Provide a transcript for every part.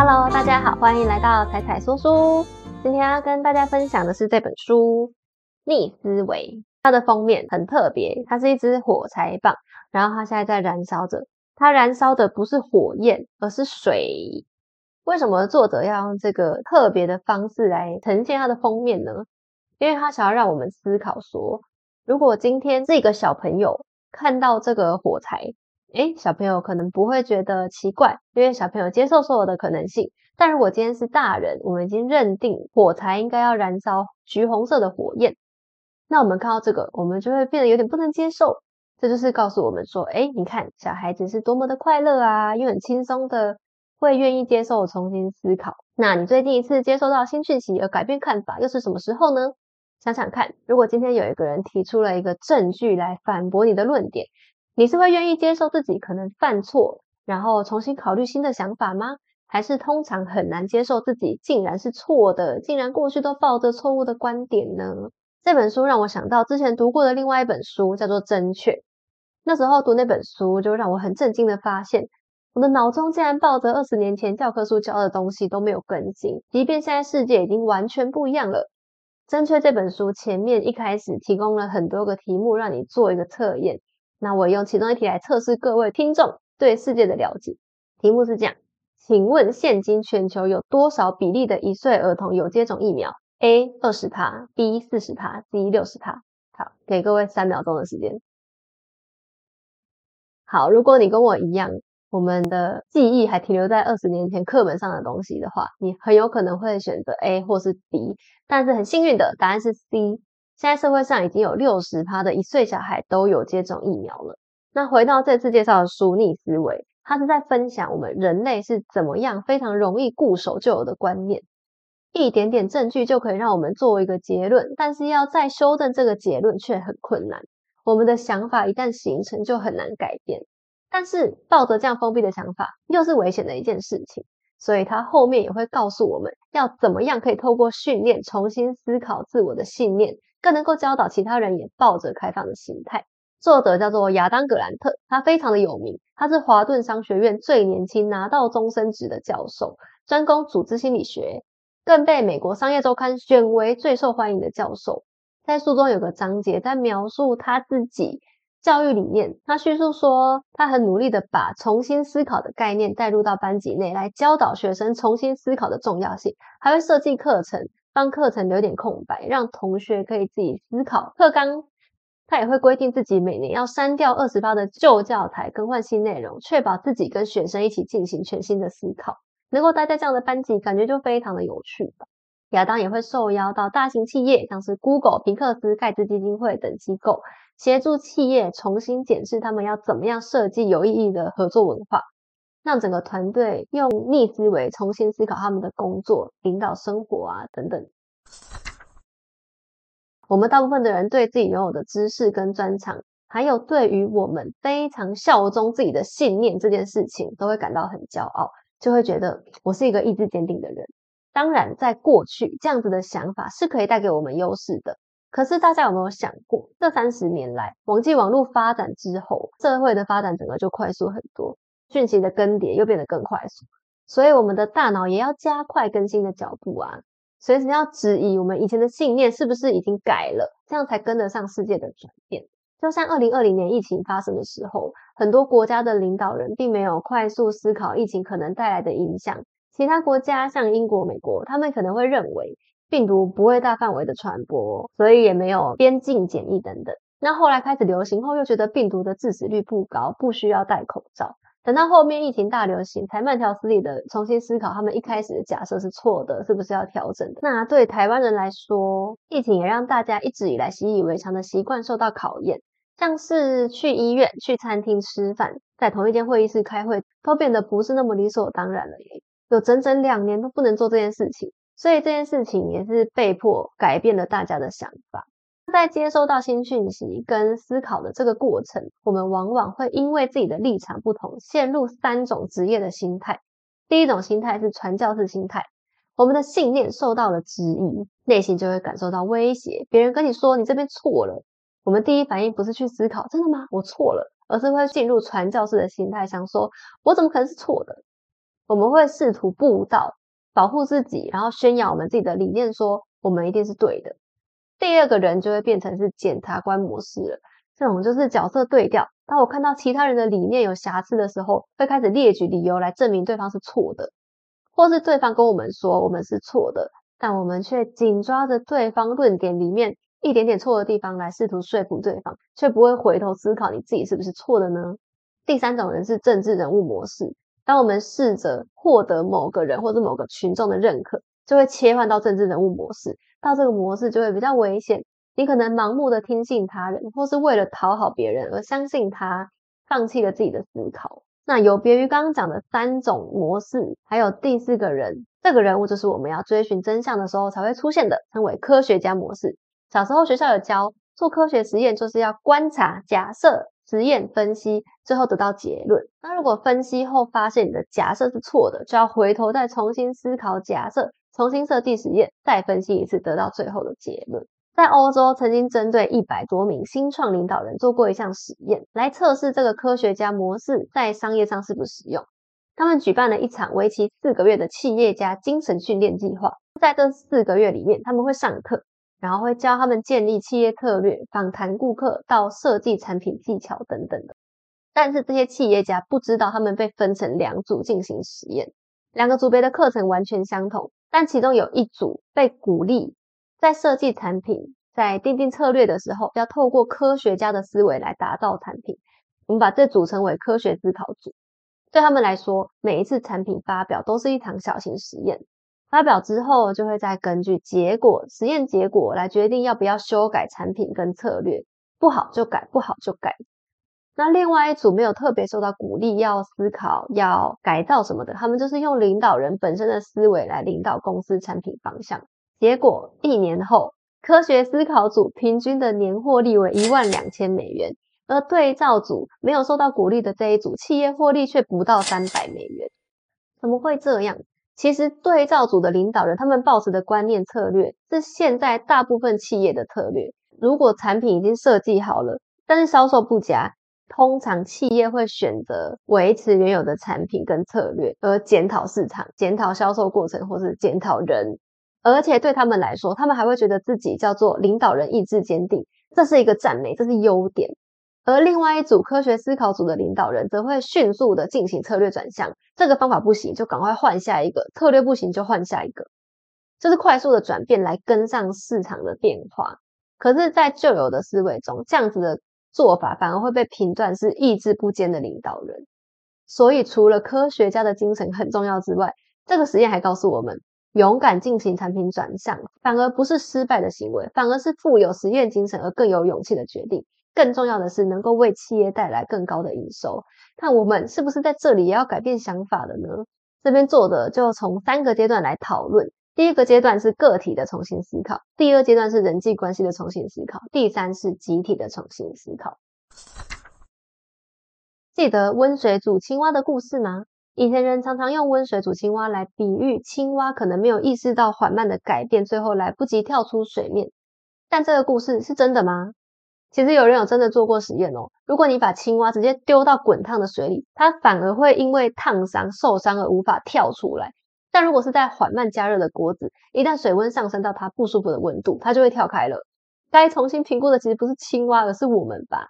Hello，大家好，欢迎来到彩彩说书。今天要跟大家分享的是这本书《逆思维》。它的封面很特别，它是一支火柴棒，然后它现在在燃烧着。它燃烧的不是火焰，而是水。为什么作者要用这个特别的方式来呈现它的封面呢？因为他想要让我们思考说，如果今天这个小朋友看到这个火柴，诶，小朋友可能不会觉得奇怪，因为小朋友接受所有的可能性。但如果今天是大人，我们已经认定火柴应该要燃烧橘红色的火焰，那我们看到这个，我们就会变得有点不能接受。这就是告诉我们说，诶，你看小孩子是多么的快乐啊，又很轻松的会愿意接受重新思考。那你最近一次接受到新讯息而改变看法，又是什么时候呢？想想看，如果今天有一个人提出了一个证据来反驳你的论点。你是会愿意接受自己可能犯错，然后重新考虑新的想法吗？还是通常很难接受自己竟然是错的，竟然过去都抱着错误的观点呢？这本书让我想到之前读过的另外一本书，叫做《正确》。那时候读那本书，就让我很震惊的发现，我的脑中竟然抱着二十年前教科书教的东西都没有更新，即便现在世界已经完全不一样了。《正确》这本书前面一开始提供了很多个题目，让你做一个测验。那我用其中一题来测试各位听众对世界的了解。题目是这样，请问现今全球有多少比例的一岁儿童有接种疫苗？A 二十趴，B 四十趴，C 六十趴。好，给各位三秒钟的时间。好，如果你跟我一样，我们的记忆还停留在二十年前课本上的东西的话，你很有可能会选择 A 或是 B。但是很幸运的答案是 C。现在社会上已经有六十趴的一岁小孩都有接种疫苗了。那回到这次介绍的书《逆思维》，它是在分享我们人类是怎么样非常容易固守旧有的观念，一点点证据就可以让我们做一个结论，但是要再修正这个结论却很困难。我们的想法一旦形成就很难改变，但是抱着这样封闭的想法又是危险的一件事情。所以他后面也会告诉我们要怎么样可以透过训练重新思考自我的信念。更能够教导其他人也抱着开放的心态。作者叫做亚当·格兰特，他非常的有名，他是华顿商学院最年轻拿到终身职的教授，专攻组织心理学，更被美国商业周刊选为最受欢迎的教授。在书中有个章节在描述他自己教育理念，他叙述说他很努力的把重新思考的概念带入到班级内来教导学生重新思考的重要性，还会设计课程。让课程留点空白，让同学可以自己思考课纲。他也会规定自己每年要删掉二十八的旧教材，更换新内容，确保自己跟学生一起进行全新的思考。能够待在这样的班级，感觉就非常的有趣。亚当也会受邀到大型企业，像是 Google、皮克斯、盖茨基金会等机构，协助企业重新检视他们要怎么样设计有意义的合作文化。让整个团队用逆思维重新思考他们的工作、领导生活啊等等。我们大部分的人对自己拥有的知识跟专长，还有对于我们非常效忠自己的信念这件事情，都会感到很骄傲，就会觉得我是一个意志坚定的人。当然，在过去这样子的想法是可以带给我们优势的。可是大家有没有想过，这三十年来，网际网络发展之后，社会的发展整个就快速很多。讯息的更迭又变得更快速，所以我们的大脑也要加快更新的脚步啊！随时要质疑我们以前的信念是不是已经改了，这样才跟得上世界的转变。就像二零二零年疫情发生的时候，很多国家的领导人并没有快速思考疫情可能带来的影响。其他国家像英国、美国，他们可能会认为病毒不会大范围的传播，所以也没有边境检疫等等。那后来开始流行后，又觉得病毒的致死率不高，不需要戴口罩。等到后面疫情大流行，才慢条斯理的重新思考，他们一开始的假设是错的，是不是要调整？那对台湾人来说，疫情也让大家一直以来习以为常的习惯受到考验，像是去医院、去餐厅吃饭，在同一间会议室开会，都变得不是那么理所当然了。有整整两年都不能做这件事情，所以这件事情也是被迫改变了大家的想法。在接收到新讯息跟思考的这个过程，我们往往会因为自己的立场不同，陷入三种职业的心态。第一种心态是传教士心态，我们的信念受到了质疑，内心就会感受到威胁。别人跟你说你这边错了，我们第一反应不是去思考真的吗？我错了，而是会进入传教士的心态，想说我怎么可能是错的？我们会试图布道，保护自己，然后宣扬我们自己的理念，说我们一定是对的。第二个人就会变成是检察官模式了，这种就是角色对调。当我看到其他人的理念有瑕疵的时候，会开始列举理由来证明对方是错的，或是对方跟我们说我们是错的，但我们却紧抓着对方论点里面一点点错的地方来试图说服对方，却不会回头思考你自己是不是错的呢？第三种人是政治人物模式，当我们试着获得某个人或者某个群众的认可，就会切换到政治人物模式。到这个模式就会比较危险，你可能盲目的听信他人，或是为了讨好别人而相信他，放弃了自己的思考。那有别于刚刚讲的三种模式，还有第四个人，这个人物就是我们要追寻真相的时候才会出现的，称为科学家模式。小时候学校有教，做科学实验就是要观察、假设、实验、分析，最后得到结论。那如果分析后发现你的假设是错的，就要回头再重新思考假设。重新设计实验，再分析一次，得到最后的结论。在欧洲，曾经针对一百多名新创领导人做过一项实验，来测试这个科学家模式在商业上是不实用。他们举办了一场为期四个月的企业家精神训练计划。在这四个月里面，他们会上课，然后会教他们建立企业策略、访谈顾客到设计产品技巧等等的。但是这些企业家不知道，他们被分成两组进行实验，两个组别的课程完全相同。但其中有一组被鼓励，在设计产品、在定定策略的时候，要透过科学家的思维来打造产品。我们把这组成为科学思考组。对他们来说，每一次产品发表都是一场小型实验。发表之后，就会再根据结果、实验结果来决定要不要修改产品跟策略。不好就改，不好就改。那另外一组没有特别受到鼓励，要思考、要改造什么的，他们就是用领导人本身的思维来领导公司产品方向。结果一年后，科学思考组平均的年获利为一万两千美元，而对照组没有受到鼓励的这一组，企业获利却不到三百美元。怎么会这样？其实对照组的领导人他们抱持的观念策略是现在大部分企业的策略。如果产品已经设计好了，但是销售不佳。通常企业会选择维持原有的产品跟策略，而检讨市场、检讨销售过程，或是检讨人。而且对他们来说，他们还会觉得自己叫做领导人意志坚定，这是一个赞美，这是优点。而另外一组科学思考组的领导人则会迅速的进行策略转向，这个方法不行就赶快换下一个，策略不行就换下一个，就是快速的转变来跟上市场的变化。可是，在旧有的思维中，这样子的。做法反而会被评断是意志不坚的领导人，所以除了科学家的精神很重要之外，这个实验还告诉我们，勇敢进行产品转向，反而不是失败的行为，反而是富有实验精神而更有勇气的决定。更重要的是，能够为企业带来更高的营收。那我们是不是在这里也要改变想法了呢？这边做的就从三个阶段来讨论。第一个阶段是个体的重新思考，第二阶段是人际关系的重新思考，第三是集体的重新思考。记得温水煮青蛙的故事吗？以前人常常用温水煮青蛙来比喻青蛙可能没有意识到缓慢的改变，最后来不及跳出水面。但这个故事是真的吗？其实有人有真的做过实验哦。如果你把青蛙直接丢到滚烫的水里，它反而会因为烫伤受伤而无法跳出来。但如果是在缓慢加热的锅子，一旦水温上升到它不舒服的温度，它就会跳开了。该重新评估的其实不是青蛙，而是我们吧。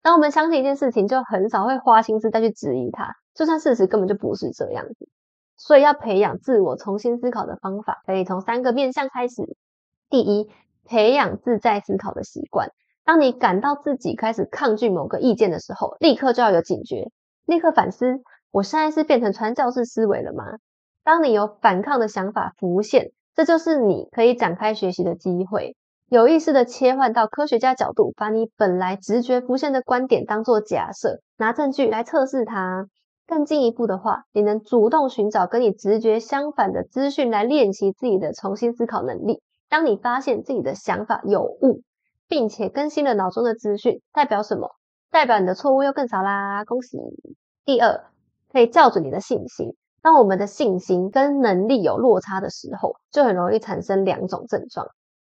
当我们相信一件事情，就很少会花心思再去质疑它，就算事实根本就不是这样子。所以要培养自我重新思考的方法，可以从三个面向开始。第一，培养自在思考的习惯。当你感到自己开始抗拒某个意见的时候，立刻就要有警觉，立刻反思：我现在是变成传教士思维了吗？当你有反抗的想法浮现，这就是你可以展开学习的机会。有意识的切换到科学家角度，把你本来直觉浮现的观点当做假设，拿证据来测试它。更进一步的话，你能主动寻找跟你直觉相反的资讯，来练习自己的重新思考能力。当你发现自己的想法有误，并且更新了脑中的资讯，代表什么？代表你的错误又更少啦！恭喜。第二，可以校准你的信心。当我们的信心跟能力有落差的时候，就很容易产生两种症状。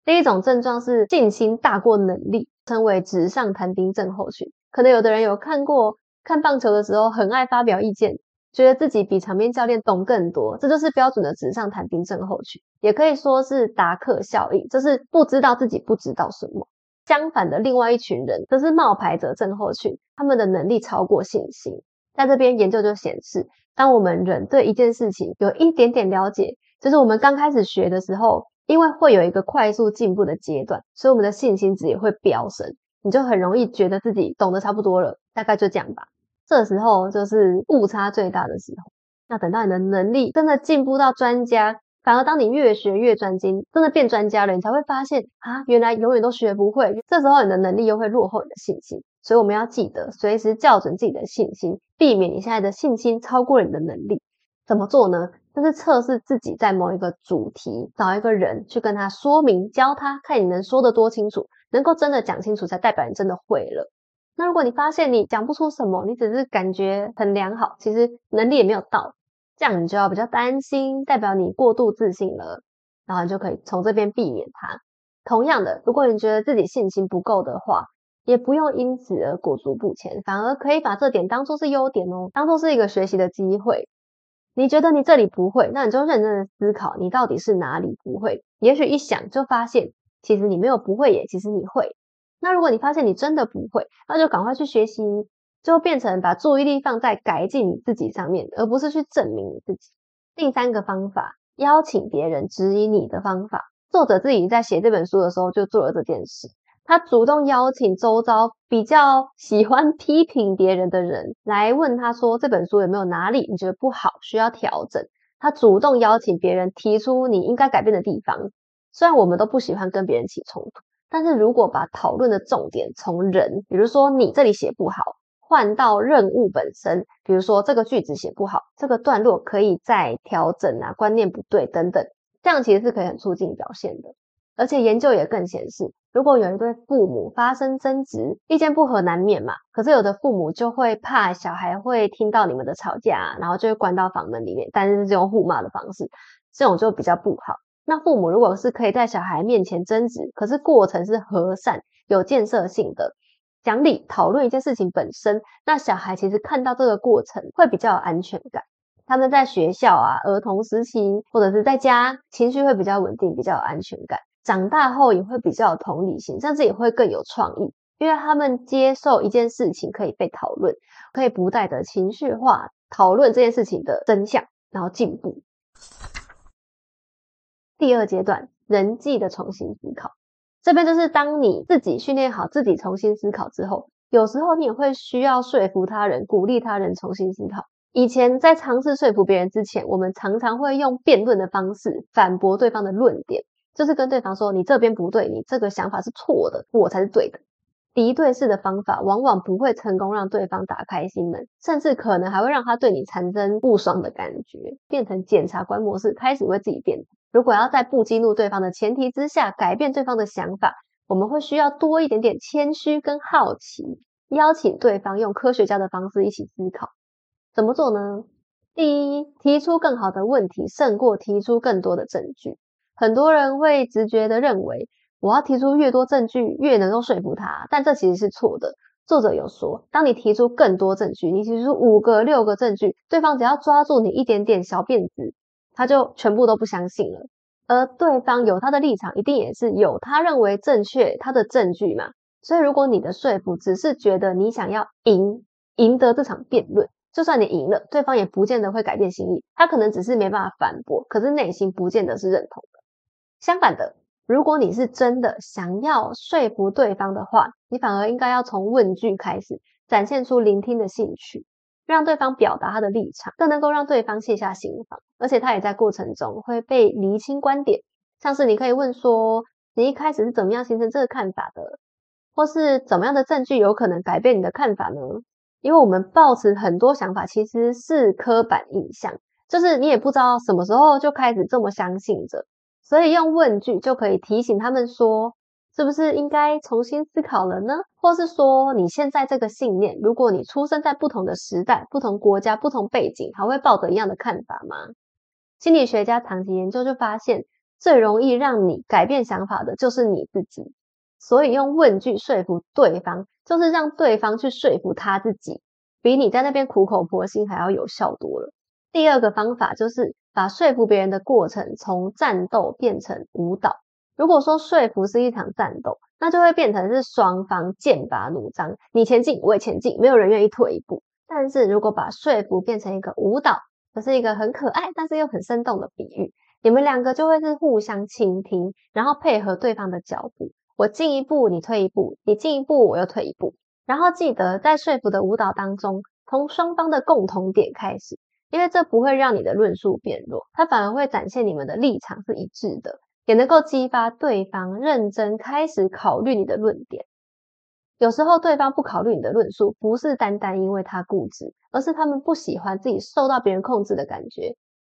第一种症状是信心大过能力，称为纸上谈兵症候群。可能有的人有看过看棒球的时候，很爱发表意见，觉得自己比场边教练懂更多，这就是标准的纸上谈兵症候群，也可以说是达克效应，就是不知道自己不知道什么。相反的，另外一群人则是冒牌者症候群，他们的能力超过信心。在这边研究就显示，当我们人对一件事情有一点点了解，就是我们刚开始学的时候，因为会有一个快速进步的阶段，所以我们的信心值也会飙升，你就很容易觉得自己懂得差不多了，大概就这样吧。这时候就是误差最大的时候。那等到你的能力真的进步到专家，反而当你越学越专精，真的变专家了，你才会发现啊，原来永远都学不会。这时候你的能力又会落后你的信心。所以我们要记得随时校准自己的信心，避免你现在的信心超过了你的能力。怎么做呢？就是测试自己在某一个主题，找一个人去跟他说明，教他，看你能说得多清楚，能够真的讲清楚，才代表你真的会了。那如果你发现你讲不出什么，你只是感觉很良好，其实能力也没有到，这样你就要比较担心，代表你过度自信了，然后你就可以从这边避免它。同样的，如果你觉得自己信心不够的话，也不用因此而裹足不前，反而可以把这点当做是优点哦，当做是一个学习的机会。你觉得你这里不会，那你就认真的思考，你到底是哪里不会？也许一想就发现，其实你没有不会耶，其实你会。那如果你发现你真的不会，那就赶快去学习，就变成把注意力放在改进你自己上面，而不是去证明你自己。第三个方法，邀请别人指引你的方法。作者自己在写这本书的时候就做了这件事，他主动邀请周遭比较喜欢批评别人的人来问他说这本书有没有哪里你觉得不好，需要调整。他主动邀请别人提出你应该改变的地方。虽然我们都不喜欢跟别人起冲突。但是如果把讨论的重点从人，比如说你这里写不好，换到任务本身，比如说这个句子写不好，这个段落可以再调整啊，观念不对等等，这样其实是可以很促进表现的。而且研究也更显示，如果有一对父母发生争执，意见不合难免嘛，可是有的父母就会怕小孩会听到你们的吵架，然后就会关到房门里面，但是是用互骂的方式，这种就比较不好。那父母如果是可以在小孩面前争执，可是过程是和善、有建设性的，讲理讨论一件事情本身，那小孩其实看到这个过程会比较有安全感。他们在学校啊、儿童时期或者是在家，情绪会比较稳定，比较有安全感。长大后也会比较有同理心，甚至也会更有创意，因为他们接受一件事情可以被讨论，可以不带着情绪化讨论这件事情的真相，然后进步。第二阶段，人际的重新思考，这边就是当你自己训练好自己重新思考之后，有时候你也会需要说服他人，鼓励他人重新思考。以前在尝试说服别人之前，我们常常会用辩论的方式反驳对方的论点，就是跟对方说：“你这边不对，你这个想法是错的，我才是对的。”敌对式的方法往往不会成功让对方打开心门，甚至可能还会让他对你产生不爽的感觉，变成检察官模式，开始为自己辩。如果要在不激怒对方的前提之下改变对方的想法，我们会需要多一点点谦虚跟好奇，邀请对方用科学家的方式一起思考。怎么做呢？第一，提出更好的问题胜过提出更多的证据。很多人会直觉的认为。我要提出越多证据，越能够说服他，但这其实是错的。作者有说，当你提出更多证据，你提出五个、六个证据，对方只要抓住你一点点小辫子，他就全部都不相信了。而对方有他的立场，一定也是有他认为正确他的证据嘛。所以，如果你的说服只是觉得你想要赢，赢得这场辩论，就算你赢了，对方也不见得会改变心意。他可能只是没办法反驳，可是内心不见得是认同。相反的。如果你是真的想要说服对方的话，你反而应该要从问句开始，展现出聆听的兴趣，让对方表达他的立场，更能够让对方卸下心防，而且他也在过程中会被厘清观点。像是你可以问说，你一开始是怎么样形成这个看法的，或是怎么样的证据有可能改变你的看法呢？因为我们抱持很多想法其实是刻板印象，就是你也不知道什么时候就开始这么相信着。所以用问句就可以提醒他们说，是不是应该重新思考了呢？或是说你现在这个信念，如果你出生在不同的时代、不同国家、不同背景，还会抱着一样的看法吗？心理学家长期研究就发现，最容易让你改变想法的就是你自己。所以用问句说服对方，就是让对方去说服他自己。比你在那边苦口婆心还要有效多了。第二个方法就是把说服别人的过程从战斗变成舞蹈。如果说说服是一场战斗，那就会变成是双方剑拔弩张，你前进我也前进，没有人愿意退一步。但是如果把说服变成一个舞蹈，这是一个很可爱但是又很生动的比喻，你们两个就会是互相倾听，然后配合对方的脚步，我进一步你退一步，你进一步我又退一步。然后记得在说服的舞蹈当中，从双方的共同点开始，因为这不会让你的论述变弱，它反而会展现你们的立场是一致的。也能够激发对方认真开始考虑你的论点。有时候对方不考虑你的论述，不是单单因为他固执，而是他们不喜欢自己受到别人控制的感觉。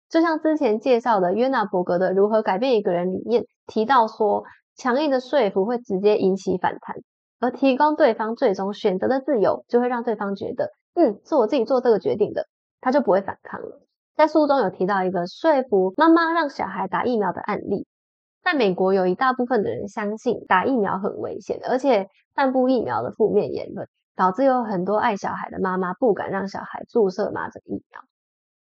就像之前介绍的约纳伯格的《如何改变一个人》里面提到说，强硬的说服会直接引起反弹，而提供对方最终选择的自由，就会让对方觉得，嗯，是我自己做这个决定的，他就不会反抗了。在书中有提到一个说服妈妈让小孩打疫苗的案例。在美国，有一大部分的人相信打疫苗很危险，而且散布疫苗的负面言论，导致有很多爱小孩的妈妈不敢让小孩注射麻疹疫苗。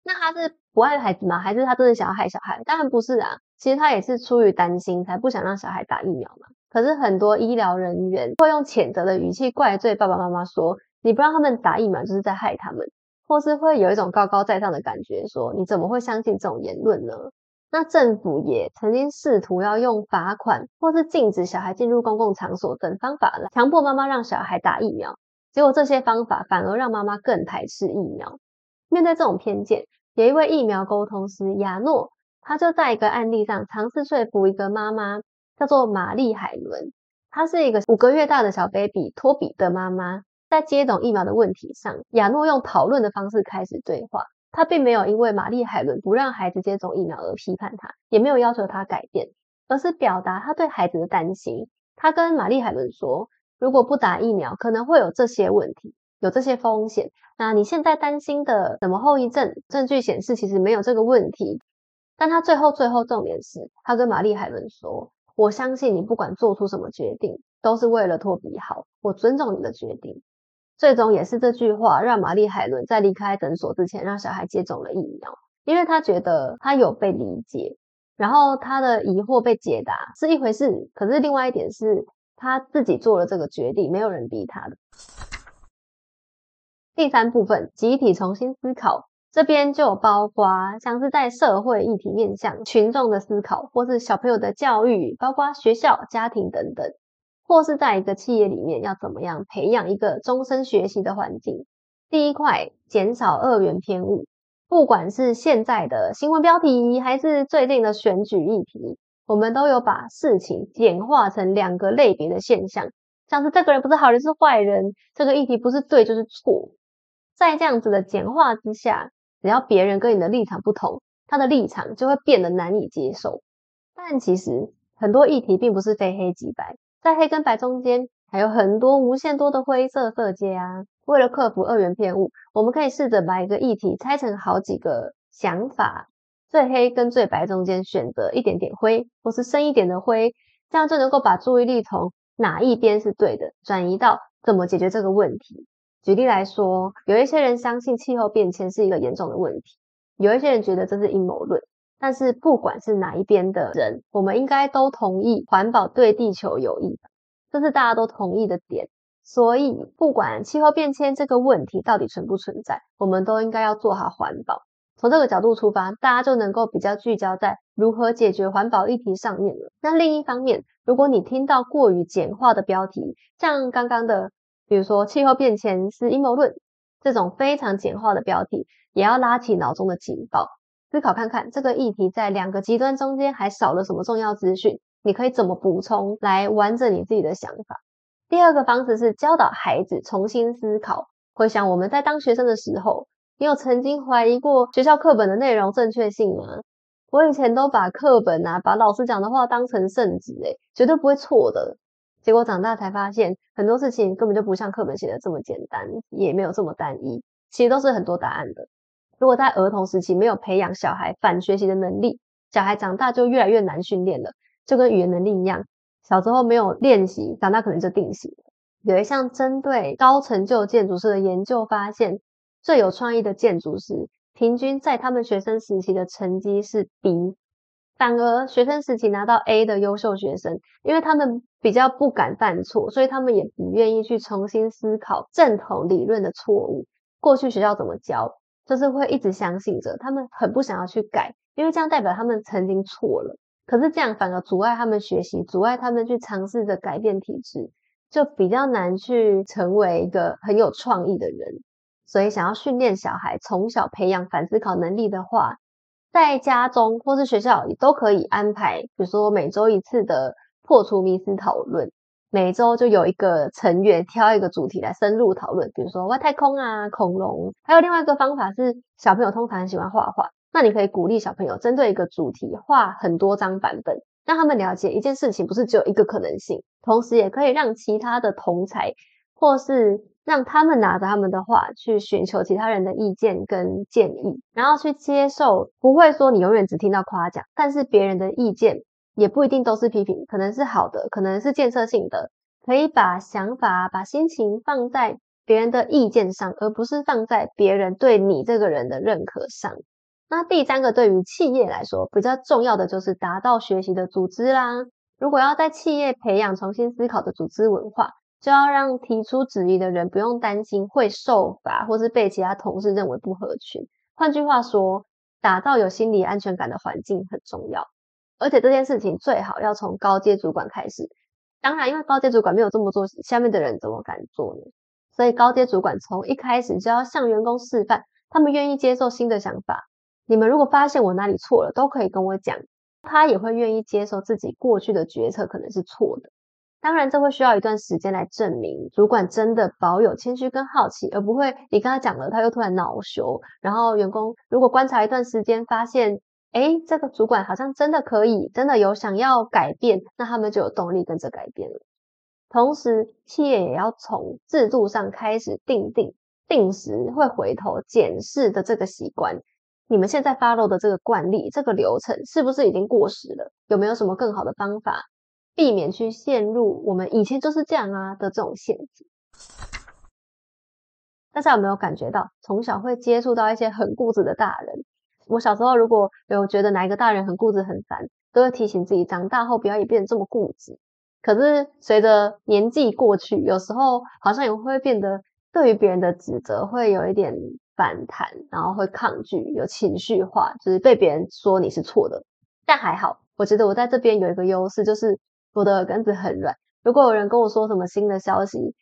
那他是不爱孩子吗？还是他真的想要害小孩？当然不是啊，其实他也是出于担心，才不想让小孩打疫苗嘛。可是很多医疗人员会用谴责的语气怪罪爸爸妈妈，说你不让他们打疫苗就是在害他们，或是会有一种高高在上的感觉，说你怎么会相信这种言论呢？那政府也曾经试图要用罚款或是禁止小孩进入公共场所等方法来强迫妈妈让小孩打疫苗，结果这些方法反而让妈妈更排斥疫苗。面对这种偏见，有一位疫苗沟通师亚诺，他就在一个案例上尝试说服一个妈妈，叫做玛丽海伦，她是一个五个月大的小 baby 托比的妈妈，在接种疫苗的问题上，亚诺用讨论的方式开始对话。他并没有因为玛丽海伦不让孩子接种疫苗而批判他，也没有要求他改变，而是表达他对孩子的担心。他跟玛丽海伦说：“如果不打疫苗，可能会有这些问题，有这些风险。那你现在担心的什么后遗症？证据显示其实没有这个问题。”但他最后最后重点是，他跟玛丽海伦说：“我相信你不管做出什么决定，都是为了托比好，我尊重你的决定。”最终也是这句话让玛丽海伦在离开诊所之前让小孩接种了疫苗，因为他觉得他有被理解，然后他的疑惑被解答是一回事，可是另外一点是他自己做了这个决定，没有人逼他的。第三部分集体重新思考，这边就包括像是在社会议题面向群众的思考，或是小朋友的教育，包括学校、家庭等等。或是在一个企业里面要怎么样培养一个终身学习的环境？第一块，减少二元偏误。不管是现在的新闻标题，还是最近的选举议题，我们都有把事情简化成两个类别的现象，像是这个人不是好人是坏人，这个议题不是对就是错。在这样子的简化之下，只要别人跟你的立场不同，他的立场就会变得难以接受。但其实很多议题并不是非黑即白。在黑跟白中间还有很多无限多的灰色色阶啊！为了克服二元偏误，我们可以试着把一个议题拆成好几个想法，最黑跟最白中间选择一点点灰，或是深一点的灰，这样就能够把注意力从哪一边是对的，转移到怎么解决这个问题。举例来说，有一些人相信气候变迁是一个严重的问题，有一些人觉得这是阴谋论。但是不管是哪一边的人，我们应该都同意环保对地球有益，这是大家都同意的点。所以不管气候变迁这个问题到底存不存在，我们都应该要做好环保。从这个角度出发，大家就能够比较聚焦在如何解决环保议题上面了。那另一方面，如果你听到过于简化的标题，像刚刚的，比如说气候变迁是阴谋论这种非常简化的标题，也要拉起脑中的警报。思考看看这个议题在两个极端中间还少了什么重要资讯？你可以怎么补充来完整你自己的想法？第二个方式是教导孩子重新思考。回想我们在当学生的时候，你有曾经怀疑过学校课本的内容正确性吗？我以前都把课本啊，把老师讲的话当成圣旨，诶绝对不会错的。结果长大才发现，很多事情根本就不像课本写的这么简单，也没有这么单一，其实都是很多答案的。如果在儿童时期没有培养小孩反学习的能力，小孩长大就越来越难训练了，就跟语言能力一样，小时候没有练习，长大可能就定型。有一项针对高成就建筑师的研究发现，最有创意的建筑师，平均在他们学生时期的成绩是 B，反而学生时期拿到 A 的优秀学生，因为他们比较不敢犯错，所以他们也不愿意去重新思考正统理论的错误。过去学校怎么教，就是会一直相信着，他们很不想要去改，因为这样代表他们曾经错了。可是这样反而阻碍他们学习，阻碍他们去尝试着改变体质，就比较难去成为一个很有创意的人。所以，想要训练小孩从小培养反思考能力的话，在家中或是学校也都可以安排，比如说每周一次的破除迷思讨论，每周就有一个成员挑一个主题来深入讨论，比如说外太空啊、恐龙。还有另外一个方法是，小朋友通常喜欢画画，那你可以鼓励小朋友针对一个主题画很多张版本，让他们了解一件事情不是只有一个可能性，同时也可以让其他的同才或是。让他们拿着他们的话去寻求其他人的意见跟建议，然后去接受，不会说你永远只听到夸奖，但是别人的意见也不一定都是批评，可能是好的，可能是建设性的，可以把想法、把心情放在别人的意见上，而不是放在别人对你这个人的认可上。那第三个，对于企业来说比较重要的就是达到学习的组织啦。如果要在企业培养重新思考的组织文化。就要让提出质疑的人不用担心会受罚，或是被其他同事认为不合群。换句话说，打造有心理安全感的环境很重要。而且这件事情最好要从高阶主管开始。当然，因为高阶主管没有这么做，下面的人怎么敢做呢？所以高阶主管从一开始就要向员工示范，他们愿意接受新的想法。你们如果发现我哪里错了，都可以跟我讲。他也会愿意接受自己过去的决策可能是错的。当然，这会需要一段时间来证明主管真的保有谦虚跟好奇，而不会你跟他讲了，他又突然恼羞。然后员工如果观察一段时间，发现，哎，这个主管好像真的可以，真的有想要改变，那他们就有动力跟着改变了。同时，企业也要从制度上开始定定，定时会回头检视的这个习惯。你们现在 follow 的这个惯例、这个流程，是不是已经过时了？有没有什么更好的方法？避免去陷入我们以前就是这样啊的这种陷阱。大家有没有感觉到，从小会接触到一些很固执的大人？我小时候如果有觉得哪一个大人很固执很烦，都会提醒自己，长大后不要也变得这么固执。可是随着年纪过去，有时候好像也会变得对于别人的指责会有一点反弹，然后会抗拒，有情绪化，就是被别人说你是错的。但还好，我觉得我在这边有一个优势，就是。我的耳根子很软，如果有人跟我说什么新的消息，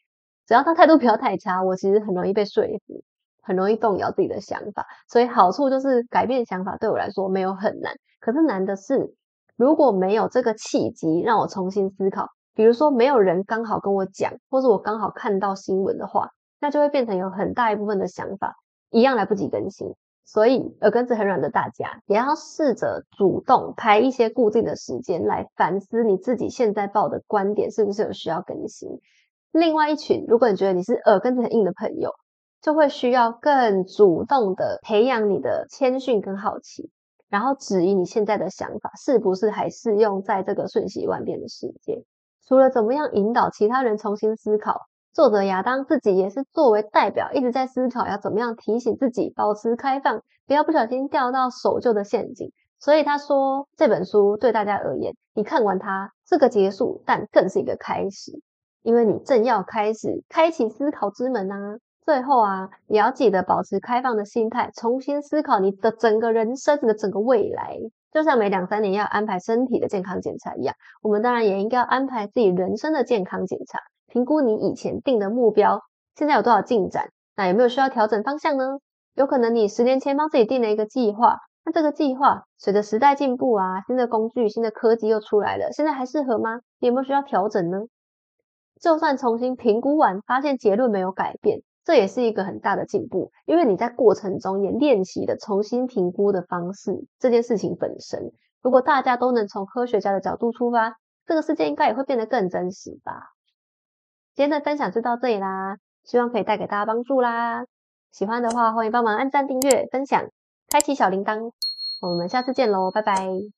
只要他态度不要太差，我其实很容易被说服，很容易动摇自己的想法。所以好处就是改变想法对我来说没有很难，可是难的是如果没有这个契机让我重新思考，比如说没有人刚好跟我讲，或者我刚好看到新闻的话，那就会变成有很大一部分的想法一样来不及更新。所以耳根子很软的大家，也要试着主动排一些固定的时间来反思你自己现在抱的观点是不是有需要更新。另外一群，如果你觉得你是耳根子很硬的朋友，就会需要更主动的培养你的谦逊跟好奇，然后质疑你现在的想法是不是还适用在这个瞬息万变的世界。除了怎么样引导其他人重新思考。作者亚当自己也是作为代表，一直在思考要怎么样提醒自己保持开放，不要不小心掉到守旧的陷阱。所以他说这本书对大家而言，你看完它是个结束，但更是一个开始，因为你正要开始开启思考之门啊。最后啊，也要记得保持开放的心态，重新思考你的整个人生你的整个未来。就像每两三年要安排身体的健康检查一样，我们当然也应该要安排自己人生的健康检查。评估你以前定的目标，现在有多少进展？那有没有需要调整方向呢？有可能你十年前帮自己定了一个计划，那这个计划随着时代进步啊，新的工具、新的科技又出来了，现在还适合吗？有没有需要调整呢？就算重新评估完，发现结论没有改变，这也是一个很大的进步，因为你在过程中也练习了重新评估的方式。这件事情本身，如果大家都能从科学家的角度出发，这个世界应该也会变得更真实吧。今天的分享就到这里啦，希望可以带给大家帮助啦。喜欢的话，欢迎帮忙按赞、订阅、分享、开启小铃铛。我们下次见喽，拜拜。